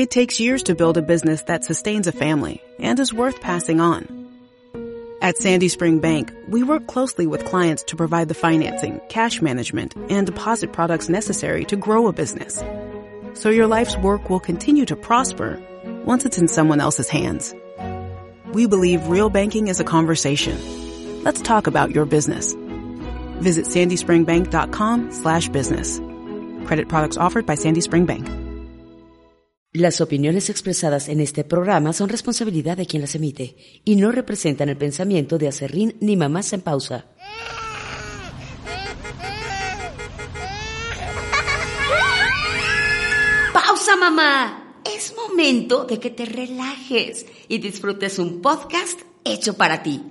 It takes years to build a business that sustains a family and is worth passing on. At Sandy Spring Bank, we work closely with clients to provide the financing, cash management, and deposit products necessary to grow a business. So your life's work will continue to prosper once it's in someone else's hands. We believe real banking is a conversation. Let's talk about your business. Visit sandyspringbank.com slash business. Credit products offered by Sandy Spring Bank. Las opiniones expresadas en este programa son responsabilidad de quien las emite y no representan el pensamiento de Acerrín ni Mamás en Pausa. ¡Pausa, mamá! Es momento de que te relajes y disfrutes un podcast hecho para ti.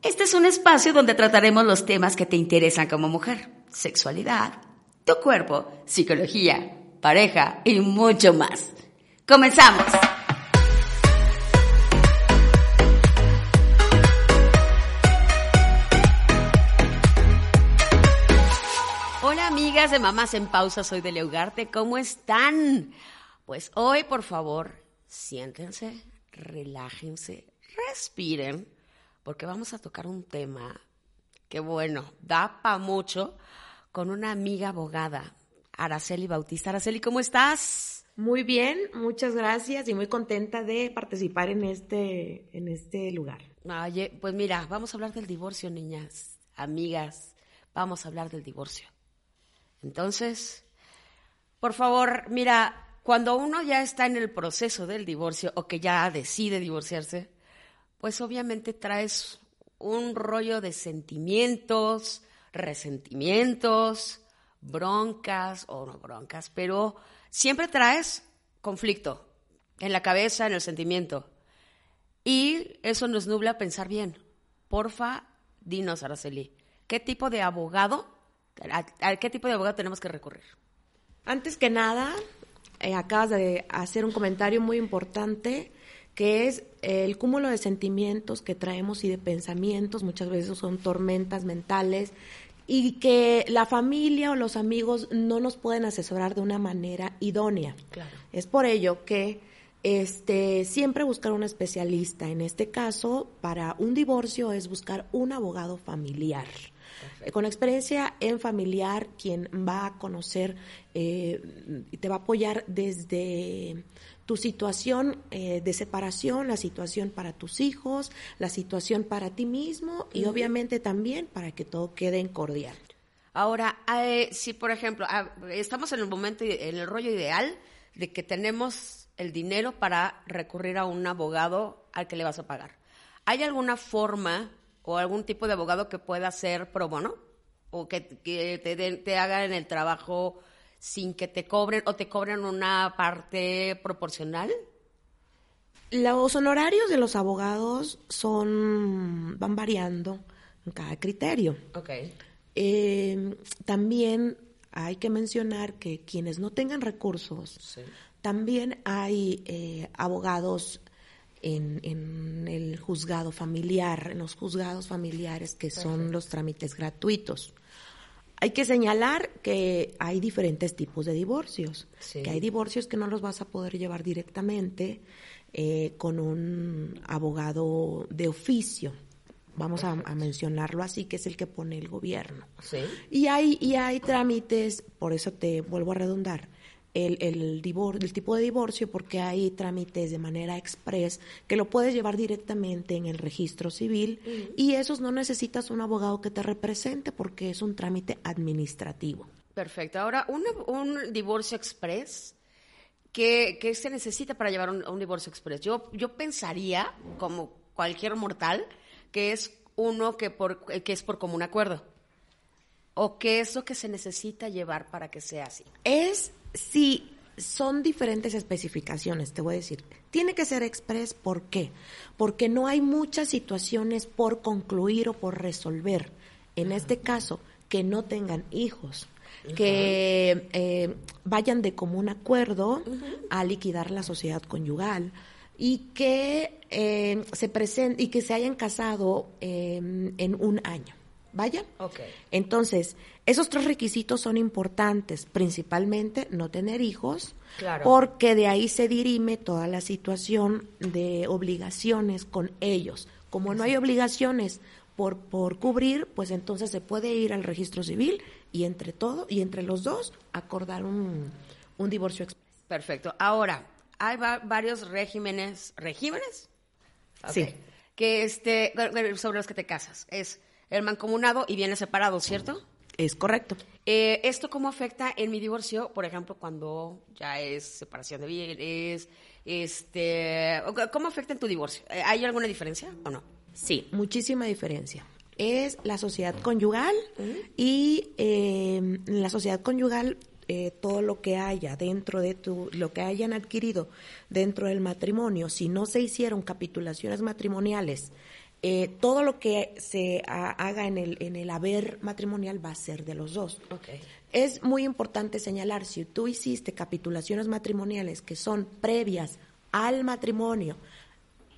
Este es un espacio donde trataremos los temas que te interesan como mujer. Sexualidad, tu cuerpo, psicología, pareja y mucho más. Comenzamos. Hola amigas de Mamás en Pausa, soy de Ugarte, ¿cómo están? Pues hoy, por favor, siéntense, relájense, respiren, porque vamos a tocar un tema que, bueno, da para mucho con una amiga abogada, Araceli Bautista. Araceli, ¿cómo estás? Muy bien, muchas gracias y muy contenta de participar en este, en este lugar. Oye, pues mira, vamos a hablar del divorcio, niñas, amigas, vamos a hablar del divorcio. Entonces, por favor, mira, cuando uno ya está en el proceso del divorcio o que ya decide divorciarse, pues obviamente traes un rollo de sentimientos, resentimientos, broncas o no broncas, pero siempre traes conflicto en la cabeza, en el sentimiento. Y eso nos nubla a pensar bien. Porfa, dinos, Araceli, ¿qué tipo de abogado, a, qué tipo de abogado tenemos que recurrir? Antes que nada, eh, acabas de hacer un comentario muy importante que es el cúmulo de sentimientos que traemos y de pensamientos, muchas veces son tormentas mentales y que la familia o los amigos no nos pueden asesorar de una manera idónea. Claro. Es por ello que este, siempre buscar un especialista. En este caso, para un divorcio es buscar un abogado familiar. Con experiencia en familiar, quien va a conocer eh, y te va a apoyar desde tu situación eh, de separación, la situación para tus hijos, la situación para ti mismo y obviamente también para que todo quede en cordial. Ahora, eh, si por ejemplo, ah, estamos en el momento, en el rollo ideal de que tenemos el dinero para recurrir a un abogado al que le vas a pagar. ¿Hay alguna forma o algún tipo de abogado que pueda ser pro bono? ¿O que, te, te hagan el trabajo sin que te cobren o te cobren una parte proporcional? Los honorarios de los abogados son van variando en cada criterio. Okay. Eh, también hay que mencionar que quienes no tengan recursos, también hay eh, abogados en, en, el juzgado familiar, en los juzgados familiares que son los trámites gratuitos. Hay que señalar que hay diferentes tipos de divorcios, que hay divorcios que no los vas a poder llevar directamente eh, con un abogado de oficio, vamos a, mencionarlo así, que es el que pone el gobierno. Y, hay, y hay trámites, por eso te vuelvo a redundar, el, el, el tipo de divorcio porque hay trámites de manera express que lo puedes llevar directamente en el registro civil y esos no necesitas un abogado que te represente porque es un trámite administrativo. Perfecto. Ahora, un, un divorcio express, ¿qué, ¿qué, se necesita para llevar un, un divorcio express? Yo, yo pensaría, como cualquier mortal, que es uno que, por, que es por común acuerdo. ¿O qué es lo que se necesita llevar para que sea así? Es si son diferentes especificaciones, te voy a decir. Tiene que ser express, ¿por qué? Porque no hay muchas situaciones por concluir o por resolver. En este caso, que no tengan hijos, que eh, vayan de común acuerdo a liquidar la sociedad conyugal y que eh, se presenten y que se hayan casado eh, en un año. Vaya. Ok. Entonces, esos tres requisitos son importantes, principalmente no tener hijos, Claro. porque de ahí se dirime toda la situación de obligaciones con ellos. Como no hay obligaciones por, por cubrir, pues entonces se puede ir al registro civil y entre todo, y entre los dos, acordar un, un divorcio expreso. Perfecto. Ahora, hay va- varios regímenes, ¿regímenes? Sí. Que este, sobre los que te casas. Es el mancomunado y bienes separados, ¿cierto? Es correcto. Eh, ¿Esto cómo afecta en mi divorcio? Por ejemplo, cuando ya es separación de bienes, este, ¿cómo afecta en tu divorcio? Eh, ¿Hay alguna diferencia o no? Sí, muchísima diferencia. Es la sociedad conyugal y eh, en la sociedad conyugal eh, todo lo que haya dentro de tu, lo que hayan adquirido dentro del matrimonio, si no se hicieron capitulaciones matrimoniales, eh, todo lo que se ha- haga en el, en el haber matrimonial va a ser de los dos. Es muy importante señalar, si tú hiciste capitulaciones matrimoniales que son previas al matrimonio,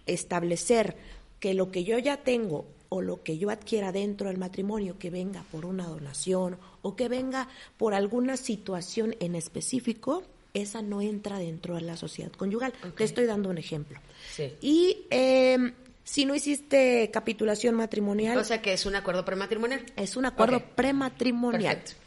establecer que lo que yo ya tengo o lo que yo adquiera dentro del matrimonio, que venga por una donación o que venga por alguna situación en específico, esa no entra dentro de la sociedad conyugal. Te estoy dando un ejemplo. Sí. Y eh, si no hiciste capitulación matrimonial, O sea que es un acuerdo prematrimonial. es un acuerdo prematrimonial. Perfecto.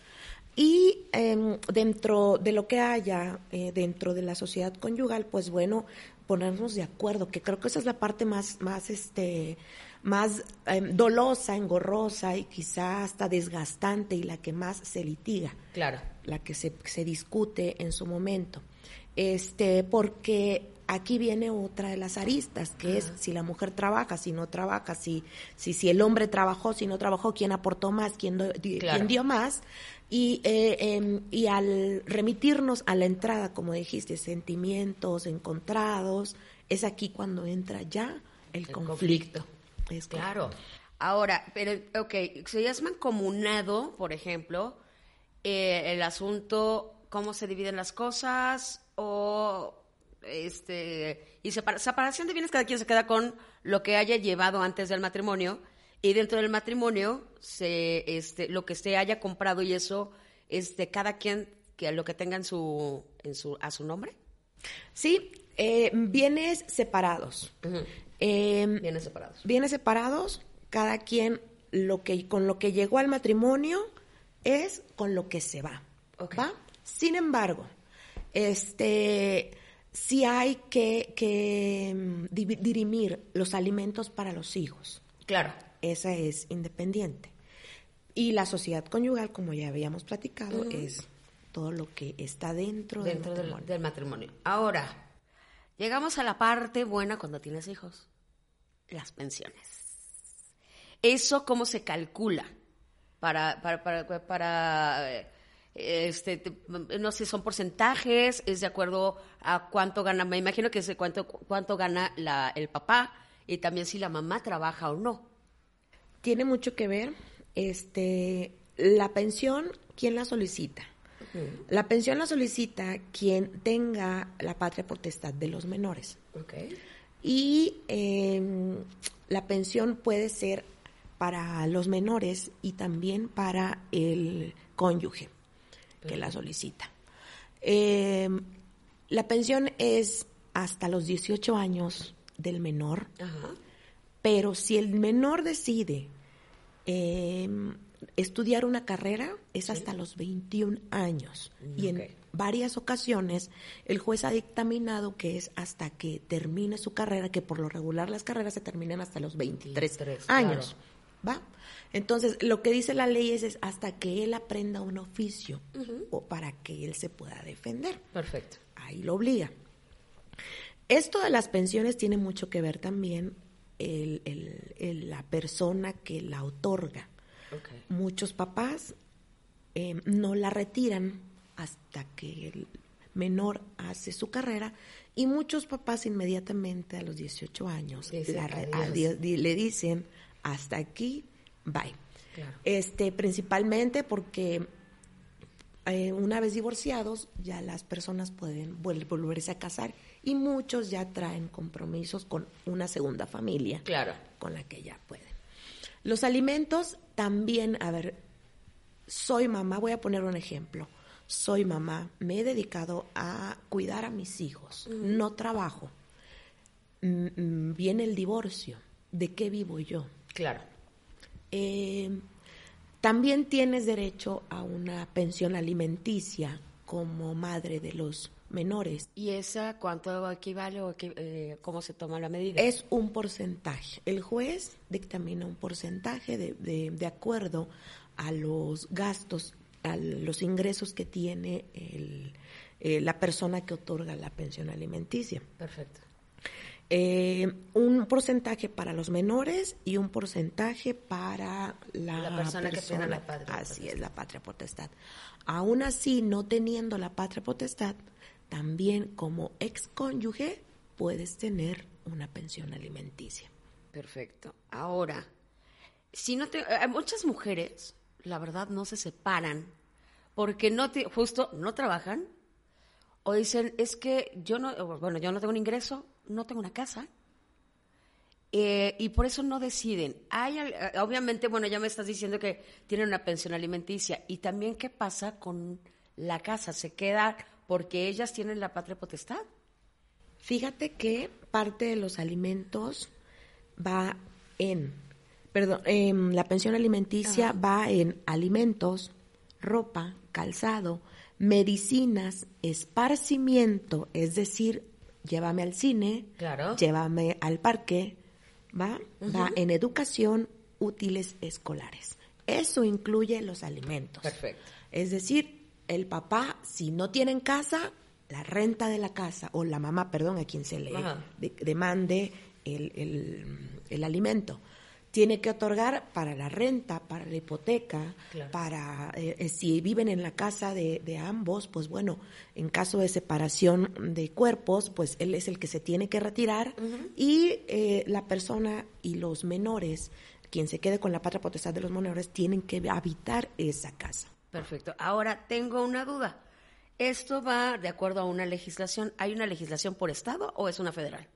Y em, dentro de lo que haya eh, dentro de la sociedad conyugal, pues bueno, ponernos de acuerdo, que creo que esa es la parte más, más, este, más em, dolosa, engorrosa y quizá hasta desgastante y la que más se litiga Claro. la que se, se discute en su momento. Este, porque aquí viene otra de las aristas, que es si la mujer trabaja, si no trabaja, si, si, si el hombre trabajó, si no trabajó, quién aportó más, quién, do- di- Claro. quién dio más. Y, eh, em, y al remitirnos a la entrada, como dijiste, sentimientos encontrados, es aquí cuando entra ya el, conflicto. Es. Claro. Ahora, pero, ok, si ya es mancomunado, por ejemplo, eh, el asunto, cómo se dividen las cosas o, este, y separa- separación de bienes, cada quien se queda con lo que haya llevado antes del matrimonio y dentro del matrimonio, se, este, lo que se haya comprado y eso, este, cada quien, que lo que tenga en su, en su, a su nombre. Sí, eh, bienes separados. Em, Bienes separados. bienes separados, cada quien lo que con lo que llegó al matrimonio es con lo que se va. ¿va? Sin embargo, este sí hay que, que mm, dirimir los alimentos para los hijos. Claro. Esa es independiente. Y la sociedad conyugal, como ya habíamos platicado, es todo lo que está dentro, dentro del del, matrimonio. del matrimonio. Ahora, llegamos a la parte buena cuando tienes hijos, las pensiones. ¿Eso cómo se calcula? Para, para, para, para, eh, este, te- no sé, son porcentajes, es de acuerdo a cuánto gana, me imagino que es de cuánto, cuánto gana la, el papá y también si la mamá trabaja o no. Tiene mucho que ver, este, la pensión, ¿quién la solicita? La pensión la solicita quien tenga la patria potestad de los menores. Okay. Y eh, la pensión puede ser para los menores y también para el cónyuge que la solicita. Eh, la pensión es hasta los 18 años del menor, Ajá. pero si el menor decide eh, estudiar una carrera, es hasta los 21 años. Y en varias ocasiones el juez ha dictaminado que es hasta que termine su carrera, que por lo regular las carreras se terminan hasta los 23 23, años. ¿Va? Entonces, lo que dice la ley es, es hasta que él aprenda un oficio o para que él se pueda defender Perfecto. ahí lo obliga. Esto de las pensiones tiene mucho que ver también el- el- el- la persona que la otorga. Okay. Muchos papás eh, no la retiran hasta que el menor hace su carrera y muchos papás inmediatamente a los 18 años le dicen hasta aquí, bye. Claro. Este, principalmente porque eh, una vez divorciados, ya las personas pueden volverse a casar y muchos ya traen compromisos con una segunda familia Claro. con la que ya pueden. Los alimentos también, a ver, soy mamá, voy a poner un ejemplo. Soy mamá, me he dedicado a cuidar a mis hijos, no trabajo. Mm, viene el divorcio, ¿de qué vivo yo? Claro. Eh, también tienes derecho a una pensión alimenticia como madre de los menores. ¿Y esa cuánto equivale o eh, cómo se toma la medida? Es un porcentaje. El juez dictamina un porcentaje de, de, acuerdo a los gastos, a los ingresos que tiene el, eh, la persona que otorga la pensión alimenticia. Perfecto. Eh, un porcentaje para los menores y un porcentaje para la, persona, que tiene la patria Así es, la patria potestad. Aún así, no teniendo la patria potestad, también como excónyuge puedes tener una pensión alimenticia. Perfecto. Ahora, si no te, hay muchas mujeres, la verdad, no se separan porque no te, justo no trabajan o dicen es que yo no, bueno, yo no tengo un ingreso, no tengo una casa. Eh, y por eso no deciden. Hay, eh, obviamente, bueno, ya me estás diciendo que tienen una pensión alimenticia. ¿Y también qué pasa con la casa? ¿Se queda porque ellas tienen la patria potestad? Fíjate que parte de los alimentos va en, perdón, em, la pensión alimenticia va en alimentos, ropa, calzado, medicinas, esparcimiento, es decir, llévame al cine, llévame al parque, ¿va? Va en educación, útiles escolares. Eso incluye los alimentos. Perfecto. Es decir, el papá, si no tiene en casa, la renta de la casa, o la mamá, perdón, a quien se le demande el alimento tiene que otorgar para la renta, para la hipoteca, para eh, eh, si viven en la casa de, ambos, pues bueno, en caso de separación de cuerpos, pues él es el que se tiene que retirar y eh, la persona y los menores, quien se quede con la patria potestad de los menores, tienen que habitar esa casa. Perfecto. Ahora tengo una duda. ¿Esto va de acuerdo a una legislación? ¿Hay una legislación por estado o es una federal?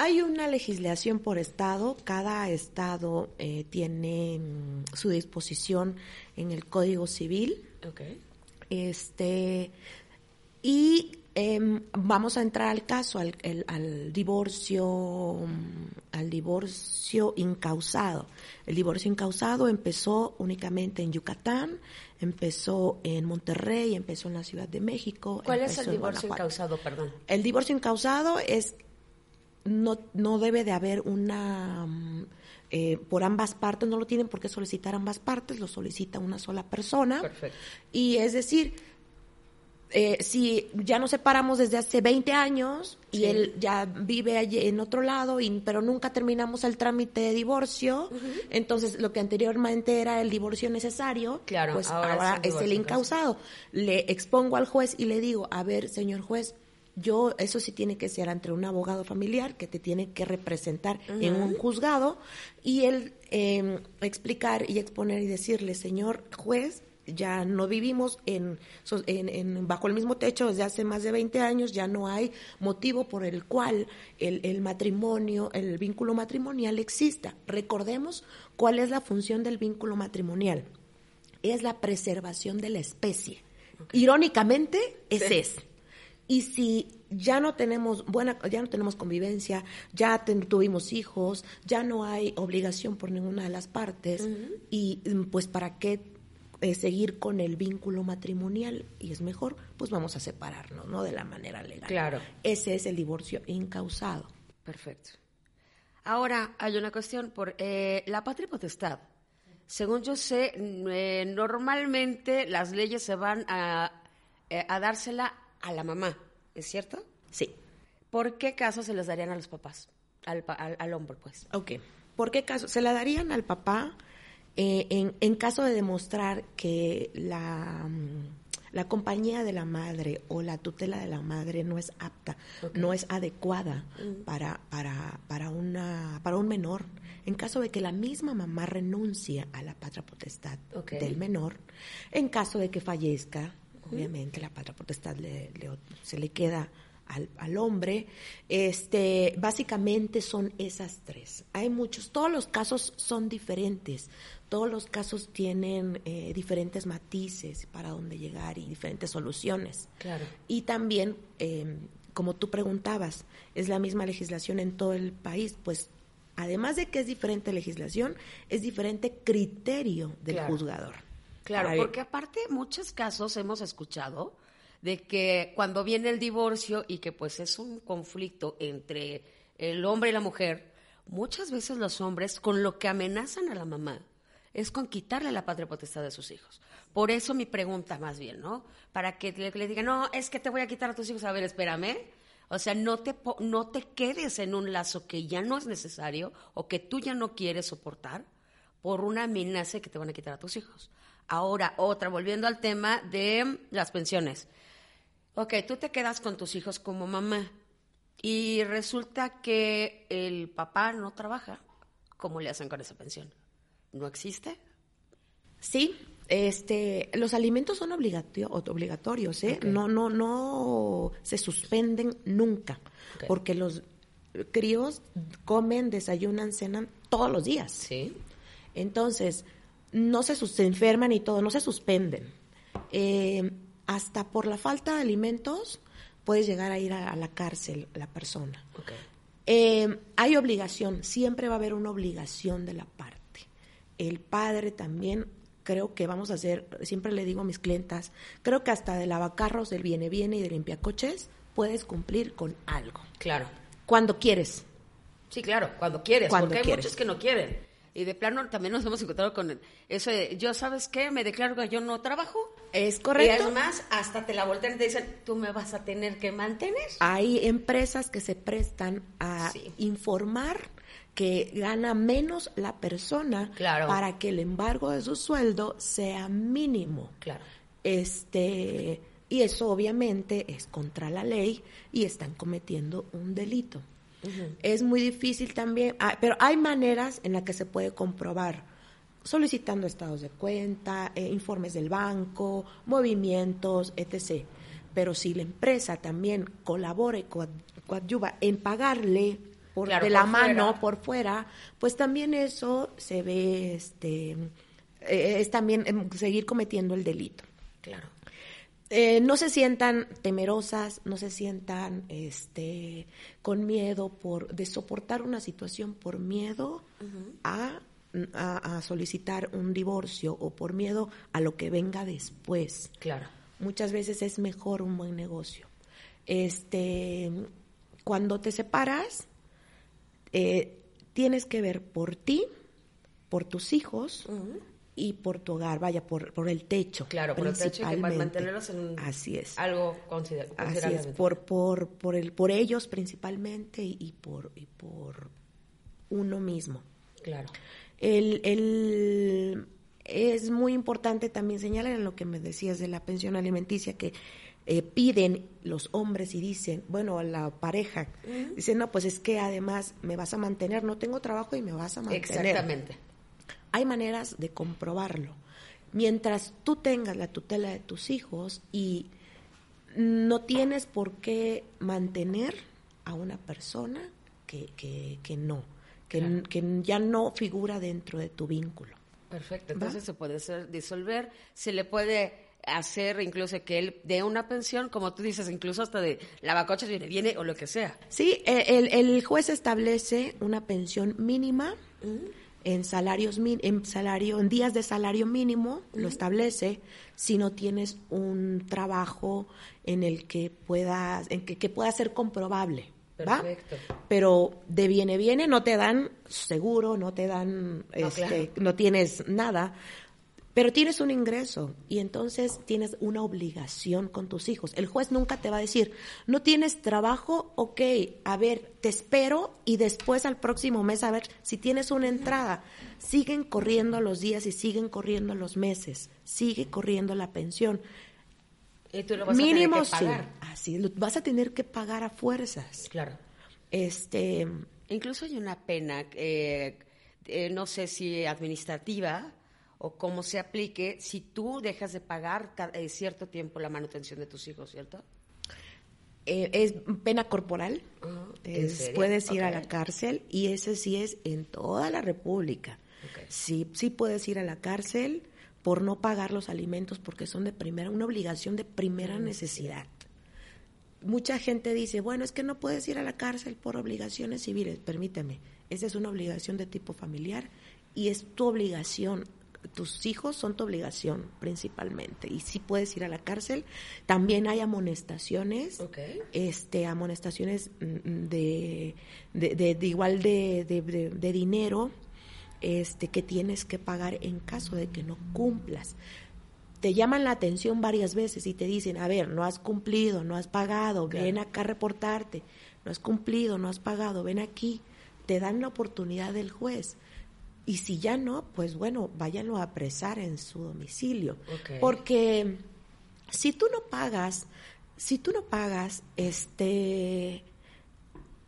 Hay una legislación por estado, cada estado eh, tiene mm, su disposición en el Código Civil. Okay. Este, y em, vamos a entrar al caso, al, divorcio, mm, al divorcio incausado. El divorcio incausado empezó únicamente en Yucatán, empezó en Monterrey, empezó en la Ciudad de México. ¿Cuál es el divorcio incausado, perdón? El divorcio incausado es no, no debe de haber una... Mm, eh, por ambas partes, no lo tienen por qué solicitar ambas partes, lo solicita una sola persona. Perfecto. Y es decir, eh, si ya nos separamos desde hace 20 años y él ya vive allí en otro lado, y, pero nunca terminamos el trámite de divorcio, entonces lo que anteriormente era el divorcio necesario, claro, pues ahora, es el incausado. Le expongo al juez y le digo, a ver, señor juez, yo, eso sí tiene que ser ante un abogado familiar que te tiene que representar en un juzgado y él em, explicar y exponer y decirle, señor juez, ya no vivimos en, en, bajo el mismo techo desde hace más de 20 años, ya no hay motivo por el cual el, el, matrimonio, el vínculo matrimonial exista. Recordemos cuál es la función del vínculo matrimonial. Es la preservación de la especie. Irónicamente, ese es. Y si ya no tenemos buena, ya no tenemos convivencia, ya tuvimos hijos, ya no hay obligación por ninguna de las partes, y mm, pues para qué eh, seguir con el vínculo matrimonial y es mejor, pues vamos a separarnos, ¿no? De la manera legal. Claro. Ese es el divorcio incausado. Perfecto. Ahora hay una cuestión por eh, la patria potestad. Según yo sé, eh, normalmente las leyes se van a, a dársela a la mamá, ¿es cierto? Sí. ¿Por qué caso se les darían a los papás? Al, al, hombre, pues. Ok. ¿Por qué caso? Se la darían al papá eh, en, en, caso de demostrar que la, mm, la, compañía de la madre o la tutela de la madre no es apta, no es adecuada mm. para, para, para, una, para un menor. En caso de que la misma mamá renuncie a la patria potestad del menor, en caso de que fallezca, obviamente la patria potestad le, se le queda al, al, hombre. Este, básicamente son esas tres. Hay muchos, todos los casos son diferentes, todos los casos tienen eh, diferentes matices para dónde llegar y diferentes soluciones. Claro. Y también, eh, como tú preguntabas, es la misma legislación en todo el país, pues además de que es diferente legislación, es diferente criterio del Claro. juzgador. Claro, porque aparte muchos casos hemos escuchado de que cuando viene el divorcio y que pues es un conflicto entre el hombre y la mujer, muchas veces los hombres con lo que amenazan a la mamá es con quitarle la patria potestad de sus hijos. Por eso mi pregunta más bien, ¿no? Para que le, le digan, no, es que te voy a quitar a tus hijos. A ver, espérame. O sea, no te, no te quedes en un lazo que ya no es necesario o que tú ya no quieres soportar por una amenaza que te van a quitar a tus hijos. Ahora, otra, volviendo al tema de las pensiones. Ok, tú te quedas con tus hijos como mamá y resulta que el papá no trabaja. ¿Cómo le hacen con esa pensión? ¿No existe? Sí, este, los alimentos son obligatio- obligatorios, ¿eh? No, no, no se suspenden nunca, porque los críos comen, desayunan, cenan todos los días. Sí. Entonces, no se, enferman y todo, no se suspenden. Eh, hasta por la falta de alimentos puedes llegar a ir a, a la cárcel la persona. Eh, hay obligación, siempre va a haber una obligación de la parte. El padre también, creo que vamos a hacer, siempre le digo a mis clientas, creo que hasta de lavacarros, del viene viene y de limpiacoches, puedes cumplir con algo. Claro. Cuando quieres. Sí, claro, cuando quieres, Cuando porque hay muchos que no quieren. Y de plano también nos hemos encontrado con eso de, yo sabes qué, me declaro que yo no trabajo. Es Y correcto. es más, hasta te la voltean y te dicen, tú me vas a tener que mantener. Hay empresas que se prestan a Sí. informar que gana menos la persona Claro. para que el embargo de su sueldo sea mínimo. Claro. Este, y eso obviamente es contra la ley y están cometiendo un delito. Es muy difícil también, ah, pero hay maneras en las que se puede comprobar solicitando estados de cuenta, eh, informes del banco, movimientos, etc. Pero si la empresa también colabora y coad- coadyuva en pagarle por, Claro, de la por mano, fuera. por fuera, pues también eso se ve, este, eh, es también em, seguir cometiendo el delito. Claro. Eh, no se sientan temerosas, no se sientan este, con miedo por, de soportar una situación por miedo a, a- a solicitar un divorcio o por miedo a lo que venga después. Claro. Muchas veces es mejor un buen negocio. Este, cuando te separas, eh, tienes que ver por ti, por tus hijos y por tu hogar, vaya, por, por el techo. Claro, por el techo y que para mantenerlos en Así es. algo consider Así es, por, por, por, el, por ellos principalmente y, y por, y por uno mismo. Claro. El, el- es muy importante también señalar en lo que me decías de la pensión alimenticia que eh, piden los hombres y dicen, bueno, la pareja, dicen, no, pues es que además me vas a mantener, no tengo trabajo y me vas a mantener. Exactamente. Hay maneras de comprobarlo. Mientras tú tengas la tutela de tus hijos y no tienes por qué mantener a una persona que, que, que no, que, Claro. que ya no figura dentro de tu vínculo. Perfecto. Entonces se puede hacer, disolver, se le puede hacer incluso que él dé una pensión, como tú dices, incluso hasta de lavacoches viene, viene o lo que sea. Sí, eh, el, el juez establece una pensión mínima en salarios en salario en días de salario mínimo lo establece si no tienes un trabajo en el que puedas en que, que pueda ser comprobable ¿va? Perfecto. pero de viene viene no te dan seguro no te dan este, claro. no tienes nada pero tienes un ingreso y entonces tienes una obligación con tus hijos. El juez nunca te va a decir, no tienes trabajo, ok, a ver, te espero y después al próximo mes a ver si tienes una entrada. Siguen corriendo los días y siguen corriendo los meses, sigue corriendo la pensión. Y tú lo vas Mínimo a tener que pagar. sí, así, lo vas a tener que pagar a fuerzas. Claro. Este, Incluso hay una pena, eh, eh, no sé si administrativa o cómo se aplique, si tú dejas de pagar eh, cierto tiempo la manutención de tus hijos, ¿cierto? Eh, es pena corporal. Ah, puedes ir a la cárcel y ese sí es en toda la República. Sí, sí puedes ir a la cárcel por no pagar los alimentos porque son de primera, una obligación de primera necesidad. Mucha gente dice, bueno, es que no puedes ir a la cárcel por obligaciones civiles. Permíteme, esa es una obligación de tipo familiar y es tu obligación tus hijos son tu obligación principalmente. Y si puedes ir a la cárcel. También hay amonestaciones este amonestaciones mm, de, de, igual de, de, dinero este que tienes que pagar en caso de que no cumplas. Te llaman la atención varias veces y te dicen a ver no has cumplido no has pagado ven acá a reportarte. No has cumplido no has pagado ven aquí te dan la oportunidad del juez y si ya no, pues bueno, váyanlo a apresar en su domicilio. Porque si tú no pagas, si tú no pagas, este,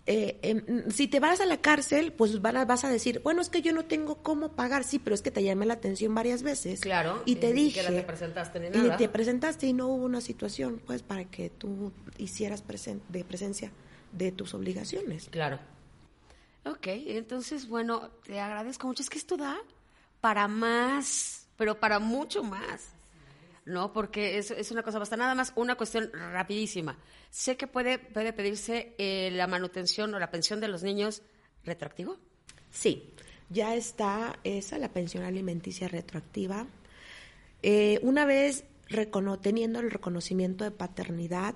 eh, em, si te vas a la cárcel, pues vas a decir, bueno, es que yo no tengo cómo pagar, sí, pero es que te llamé la atención varias veces. Claro. Y te dije. Que te presentaste ni nada. Y te presentaste y no hubo una situación, pues, para que tú hicieras de presencia de tus obligaciones. Claro. Ok, entonces, bueno, te agradezco mucho. Es que esto da para más, pero para mucho más. ¿no? Porque es, es una cosa bastante, nada más una cuestión rapidísima. Sé que puede, puede pedirse eh, la manutención o la pensión de los niños retroactivo. Sí, ya está esa, la pensión alimenticia retroactiva. Eh, una vez teniendo el reconocimiento de paternidad,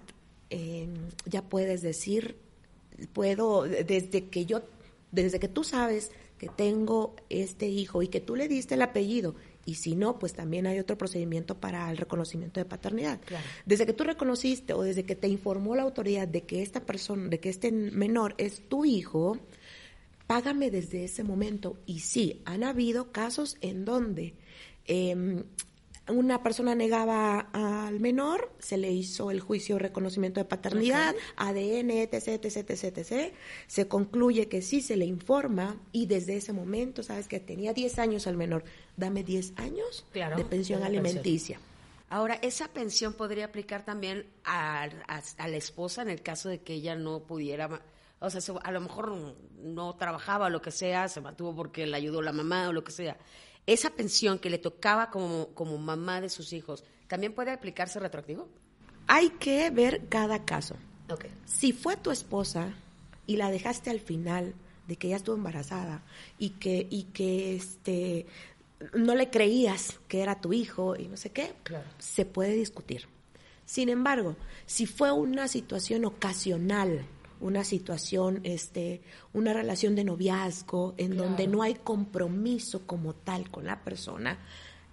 eh, ya puedes decir, puedo, desde que yo desde que tú sabes que tengo este hijo y que tú le diste el apellido, y si no, pues también hay otro procedimiento para el reconocimiento de paternidad. Desde que tú reconociste o desde que te informó la autoridad de que esta persona, de que este menor es tu hijo, págame desde ese momento. Y sí, han habido casos en donde eh, una persona negaba al menor, se le hizo el juicio de reconocimiento de paternidad, ADN, etc, etc, etc, Se concluye que sí se le informa y desde ese momento, sabes que tenía 10 años al menor, dame 10 años de pensión alimenticia. Ahora, esa pensión podría aplicar también a, la esposa en el caso de que ella no pudiera, o sea, a lo mejor no trabajaba o lo que sea, se mantuvo porque le ayudó la mamá o lo que sea esa pensión que le tocaba como, como mamá de sus hijos, ¿también puede aplicarse retroactivo? Hay que ver cada caso. Si fue tu esposa y la dejaste al final de que ya estuvo embarazada y que, y que este, no le creías que era tu hijo y no sé qué, se puede discutir. Sin embargo, si fue una situación ocasional una situación, este, una relación de noviazgo en donde no hay compromiso como tal con la persona,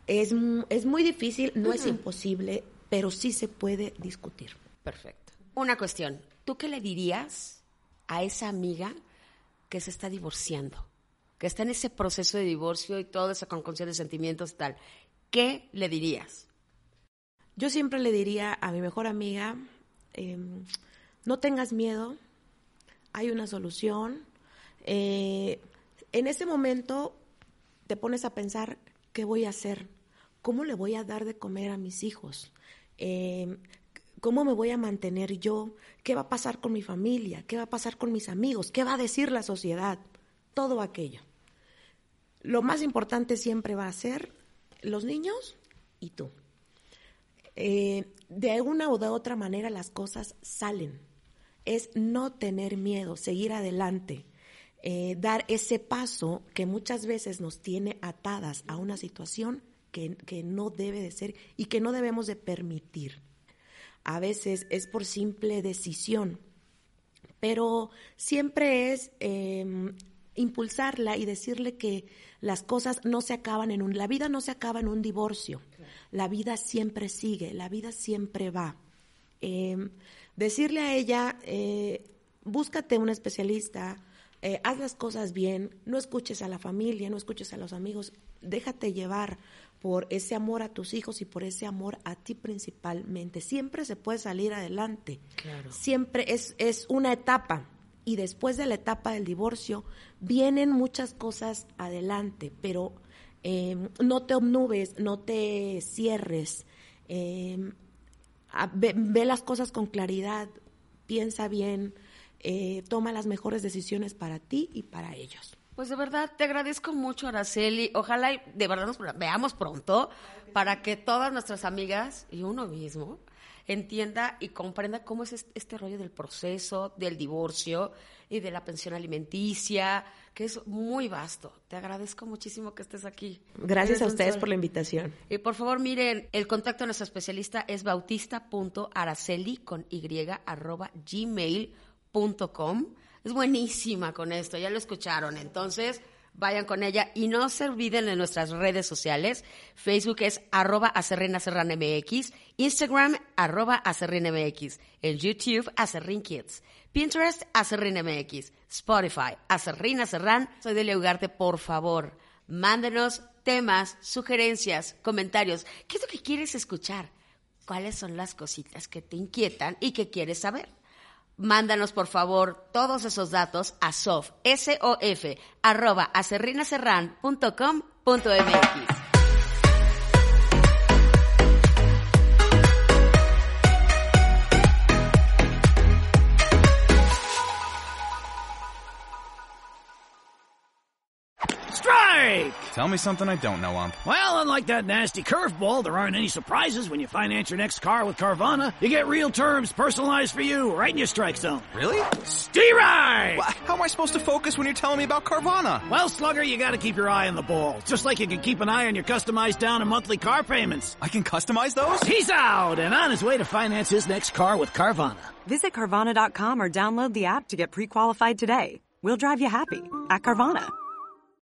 es, es muy difícil, no es imposible, pero sí se puede discutir. Perfecto. Una cuestión, ¿tú qué le dirías a esa amiga que se está divorciando, que está en ese proceso de divorcio y toda esa conjunción de sentimientos y tal? ¿Qué le dirías? Yo siempre le diría a mi mejor amiga, em, no tengas miedo, hay una solución. Eh, en ese momento te pones a pensar, ¿qué voy a hacer? ¿Cómo le voy a dar de comer a mis hijos? Eh, ¿Cómo me voy a mantener yo? ¿Qué va a pasar con mi familia? ¿Qué va a pasar con mis amigos? ¿Qué va a decir la sociedad? Todo aquello. Lo más importante siempre va a ser los niños y tú. Eh, de una o de otra manera las cosas salen es no tener miedo, seguir adelante, eh, dar ese paso que muchas veces nos tiene atadas a una situación que, no debe de ser y que no debemos de permitir. A veces es por simple decisión, pero siempre es em, impulsarla y decirle que las cosas no se acaban en un, la vida no se acaba en un divorcio, la vida siempre sigue, la vida siempre va. Em, decirle a ella, eh, búscate un especialista, eh, haz las cosas bien, no escuches a la familia, no escuches a los amigos, déjate llevar por ese amor a tus hijos y por ese amor a ti principalmente. Siempre se puede salir adelante. Siempre es, es una etapa. Y después de la etapa del divorcio vienen muchas cosas adelante, pero em, no te obnubes, no te cierres. Em, ve, las cosas con claridad, piensa bien, eh, toma las mejores decisiones para ti y para ellos. Pues de verdad, te agradezco mucho, Araceli. Ojalá y de verdad nos veamos pronto para que todas nuestras amigas y uno mismo entienda y comprenda cómo es este rollo del proceso, del divorcio y de la pensión alimenticia, que es muy vasto. Te agradezco muchísimo que estés aquí. Gracias a ustedes por la invitación. Y por favor, miren, el contacto de nuestra especialista es bautista.araceli con y arroba gmail.com. Es buenísima con esto, ya lo escucharon. Entonces, vayan con ella y no se olviden de nuestras redes sociales. Facebook es arroba MX, Instagram arroba acerrinmx, en YouTube acerrin kids, Pinterest acerrinmx, Spotify acerrin acerran. Soy Delia Ugarte, por favor, mándenos temas, sugerencias, comentarios. ¿Qué es lo que quieres escuchar? ¿Cuáles son las cositas que te inquietan y que quieres saber? Mándanos por favor todos esos datos a sof, S-O-F, arroba acerrinaserran.com.mx. Tell me something I don't know, Ump. Well, unlike that nasty curveball, there aren't any surprises when you finance your next car with Carvana. You get real terms personalized for you right in your strike zone. Really? Steer well, How am I supposed to focus when you're telling me about Carvana? Well, Slugger, you gotta keep your eye on the ball. Just like you can keep an eye on your customized down and monthly car payments. I can customize those? He's out and on his way to finance his next car with Carvana. Visit Carvana.com or download the app to get pre-qualified today. We'll drive you happy at Carvana.